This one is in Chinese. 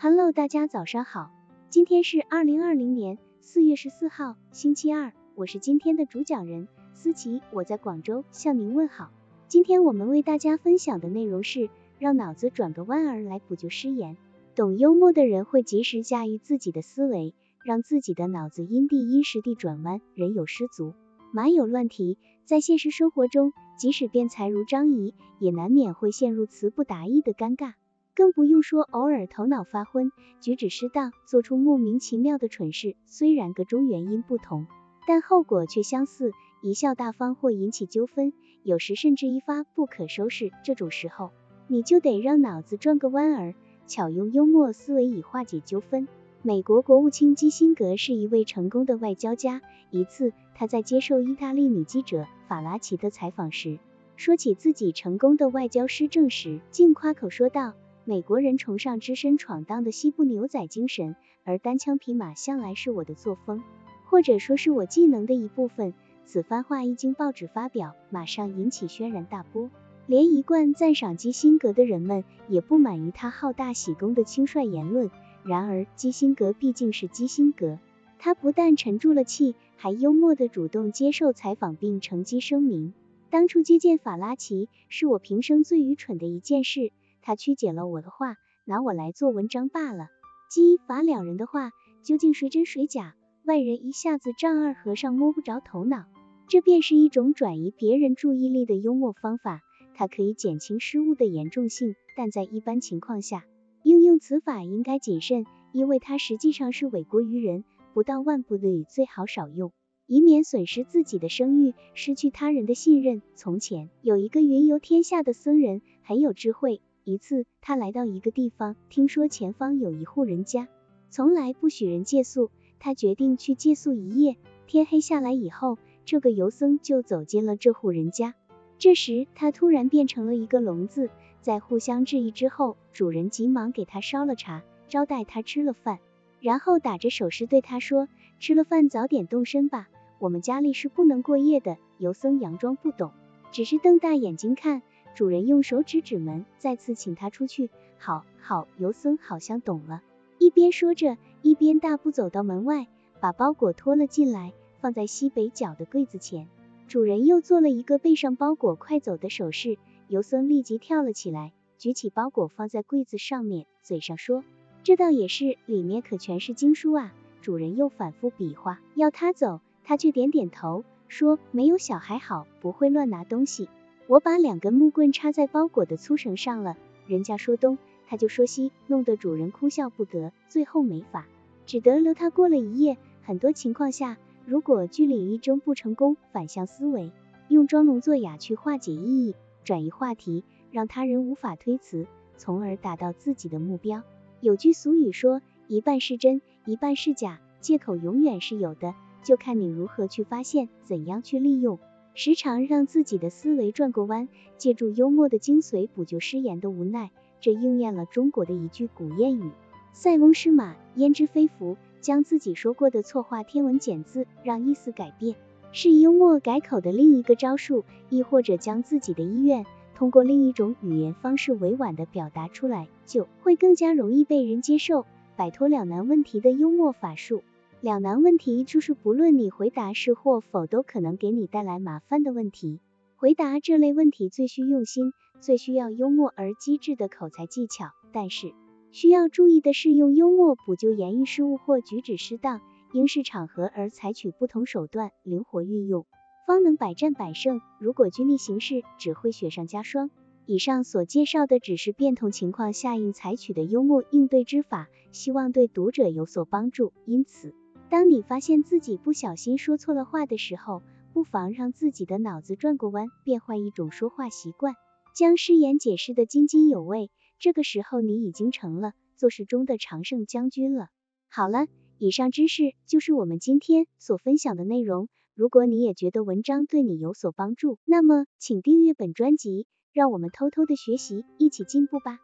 Hello，大家早上好，今天是二零二零年四月十四号，星期二，我是今天的主讲人思琪，我在广州向您问好。今天我们为大家分享的内容是让脑子转个弯儿来补救失言。懂幽默的人会及时驾驭自己的思维，让自己的脑子因地因时地转弯。人有失足，马有乱蹄。在现实生活中，即使辩才如张仪，也难免会陷入词不达意的尴尬，更不用说偶尔头脑发昏、举止失当，做出莫名其妙的蠢事。虽然个中原因不同，但后果却相似，贻笑大方或引起纠纷，有时甚至一发不可收拾。这种时候，你就得让脑子转个弯儿。巧用幽默思维以化解纠纷。美国国务卿基辛格是一位成功的外交家。一次，他在接受意大利女记者法拉奇的采访时，说起自己成功的外交施政时，竟夸口说道：“美国人崇尚只身闯荡的西部牛仔精神，而单枪匹马向来是我的作风，或者说是我技能的一部分。”此番话一经报纸发表，马上引起轩然大波。连一贯赞赏基辛格的人们也不满于他好大喜功的轻率言论。然而，基辛格毕竟是基辛格，他不但沉住了气，还幽默地主动接受采访，并乘机声明：当初接见法拉奇是我平生最愚蠢的一件事，他曲解了我的话，拿我来做文章罢了。基法两人的话究竟谁真谁假，外人一下子丈二和尚摸不着头脑。这便是一种转移别人注意力的幽默方法。它可以减轻失误的严重性，但在一般情况下，应用此法应该谨慎，因为它实际上是委国于人，不到万不得已最好少用，以免损失自己的声誉，失去他人的信任。从前有一个云游天下的僧人，很有智慧。一次，他来到一个地方，听说前方有一户人家，从来不许人借宿，他决定去借宿一夜。天黑下来以后，这个游僧就走进了这户人家。这时，他突然变成了一个聋子。在互相质疑之后，主人急忙给他烧了茶，招待他吃了饭，然后打着手势对他说：“吃了饭早点动身吧，我们家里是不能过夜的。”游僧佯装不懂，只是瞪大眼睛看。主人用手指指门，再次请他出去。好，好，游僧好像懂了，一边说着，一边大步走到门外，把包裹拖了进来，放在西北角的柜子前。主人又做了一个背上包裹快走的手势，游僧立即跳了起来，举起包裹放在柜子上面，嘴上说：“这倒也是，里面可全是经书啊。”主人又反复比划要他走，他却点点头，说：“没有小孩好，不会乱拿东西。我把两根木棍插在包裹的粗绳上了，人家说东，他就说西，弄得主人哭笑不得，最后没法，只得留他过了一夜。很多情况下。如果据理力争不成功，反向思维，用装聋作哑去化解意义，转移话题，让他人无法推辞，从而达到自己的目标。有句俗语说，一半是真，一半是假，借口永远是有的，就看你如何去发现，怎样去利用。时常让自己的思维转过弯，借助幽默的精髓补救失言的无奈，这应验了中国的一句古谚语：塞翁失马，焉知非福。将自己说过的错话添文减字，让意思改变，是幽默改口的另一个招数；亦或者将自己的意愿通过另一种语言方式委婉的表达出来，就会更加容易被人接受。摆脱两难问题的幽默法术，两难问题就是不论你回答是或否，都可能给你带来麻烦的问题。回答这类问题最需用心，最需要幽默而机智的口才技巧，但是。需要注意的是，用幽默补救言语失误或举止失当，应视场合而采取不同手段，灵活运用，方能百战百胜。如果拘泥形式，只会雪上加霜。以上所介绍的只是变通情况下应采取的幽默应对之法，希望对读者有所帮助。因此，当你发现自己不小心说错了话的时候，不妨让自己的脑子转个弯，变换一种说话习惯，将失言解释的津津有味。这个时候，你已经成了做事中的常胜将军了。好了，以上知识就是我们今天所分享的内容。如果你也觉得文章对你有所帮助，那么请订阅本专辑，让我们偷偷的学习，一起进步吧。